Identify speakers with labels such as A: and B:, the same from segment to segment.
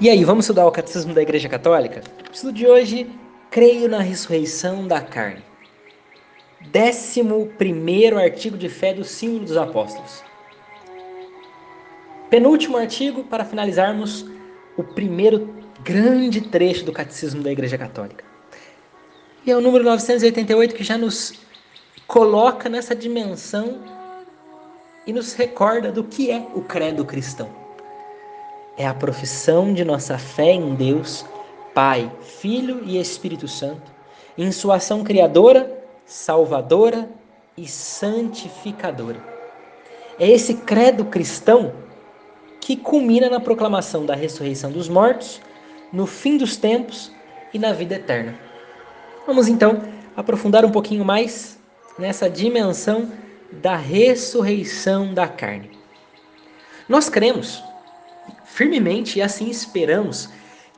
A: E aí, vamos estudar o Catecismo da Igreja Católica? O estudo de hoje, creio na ressurreição da carne. Décimo primeiro artigo de fé do símbolo dos apóstolos. Penúltimo artigo para finalizarmos o primeiro grande trecho do Catecismo da Igreja Católica. E é o número 988 que já nos coloca nessa dimensão e nos recorda do que é o credo cristão é a profissão de nossa fé em Deus, Pai, Filho e Espírito Santo, em sua ação criadora, salvadora e santificadora. É esse credo cristão que culmina na proclamação da ressurreição dos mortos, no fim dos tempos e na vida eterna. Vamos então aprofundar um pouquinho mais nessa dimensão da ressurreição da carne. Nós cremos firmemente e assim esperamos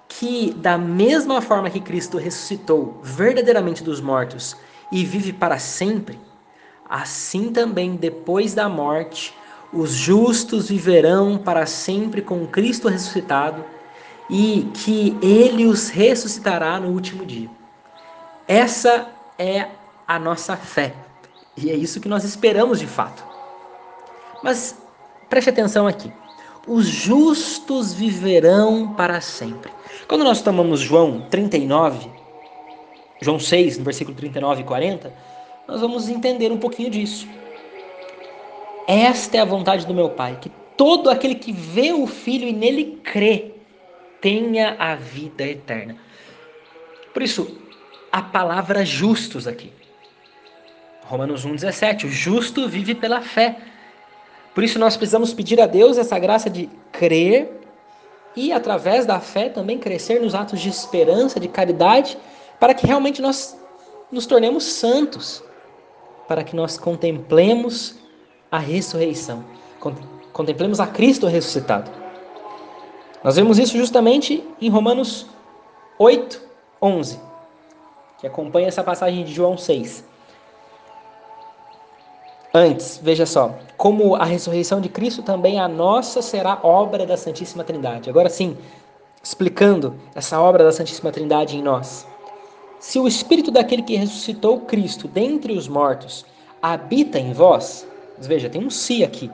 A: que, da mesma forma que Cristo ressuscitou verdadeiramente dos mortos e vive para sempre, assim também depois da morte, os justos viverão para sempre com Cristo ressuscitado e que ele os ressuscitará no último dia. Essa é a nossa fé e é isso que nós esperamos de fato. Mas preste atenção aqui os justos viverão para sempre. Quando nós tomamos João 39, João 6, no versículo 39 e 40, nós vamos entender um pouquinho disso. Esta é a vontade do meu Pai, que todo aquele que vê o Filho e nele crê tenha a vida eterna. Por isso, a palavra justos aqui. Romanos 1,17: o justo vive pela fé. Por isso nós precisamos pedir a Deus essa graça de crer e através da fé também crescer nos atos de esperança, de caridade, para que realmente nós nos tornemos santos, para que nós contemplemos a ressurreição, contemplemos a Cristo ressuscitado. Nós vemos isso justamente em Romanos 8, 11, que acompanha essa passagem de João 6. Antes, veja só, como a ressurreição de Cristo também a nossa será obra da Santíssima Trindade. Agora sim, explicando essa obra da Santíssima Trindade em nós. Se o espírito daquele que ressuscitou Cristo dentre os mortos habita em vós, veja, tem um si aqui.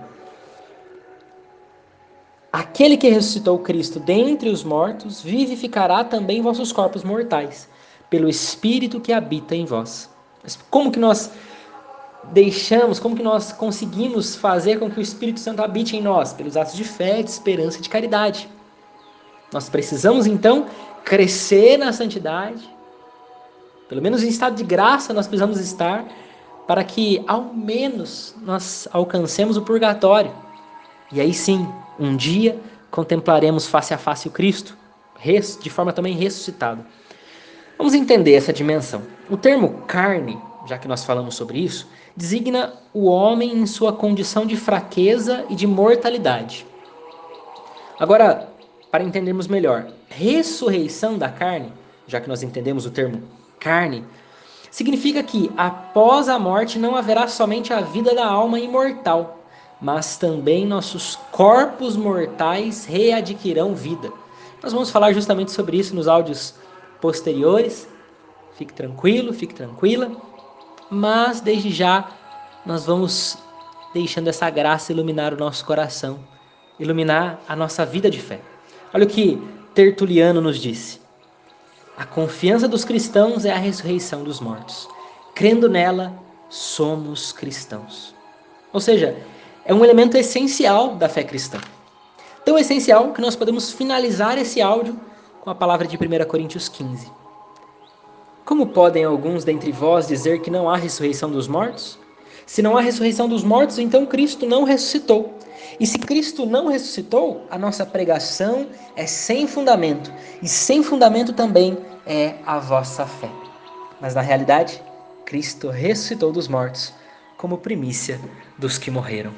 A: Aquele que ressuscitou Cristo dentre os mortos vivificará também vossos corpos mortais, pelo espírito que habita em vós. Como que nós deixamos, como que nós conseguimos fazer com que o Espírito Santo habite em nós? Pelos atos de fé, de esperança e de caridade. Nós precisamos então crescer na santidade, pelo menos em estado de graça nós precisamos estar, para que ao menos nós alcancemos o purgatório. E aí sim, um dia contemplaremos face a face o Cristo, de forma também ressuscitado. Vamos entender essa dimensão. O termo carne já que nós falamos sobre isso, designa o homem em sua condição de fraqueza e de mortalidade. Agora, para entendermos melhor, ressurreição da carne, já que nós entendemos o termo carne, significa que após a morte não haverá somente a vida da alma imortal, mas também nossos corpos mortais readquirirão vida. Nós vamos falar justamente sobre isso nos áudios posteriores. Fique tranquilo, fique tranquila mas desde já nós vamos deixando essa graça iluminar o nosso coração, iluminar a nossa vida de fé. Olha o que Tertuliano nos disse. A confiança dos cristãos é a ressurreição dos mortos. Crendo nela, somos cristãos. Ou seja, é um elemento essencial da fé cristã. Tão essencial que nós podemos finalizar esse áudio com a palavra de 1 Coríntios 15. Como podem alguns dentre vós dizer que não há ressurreição dos mortos? Se não há ressurreição dos mortos, então Cristo não ressuscitou. E se Cristo não ressuscitou, a nossa pregação é sem fundamento, e sem fundamento também é a vossa fé. Mas na realidade, Cristo ressuscitou dos mortos como primícia dos que morreram.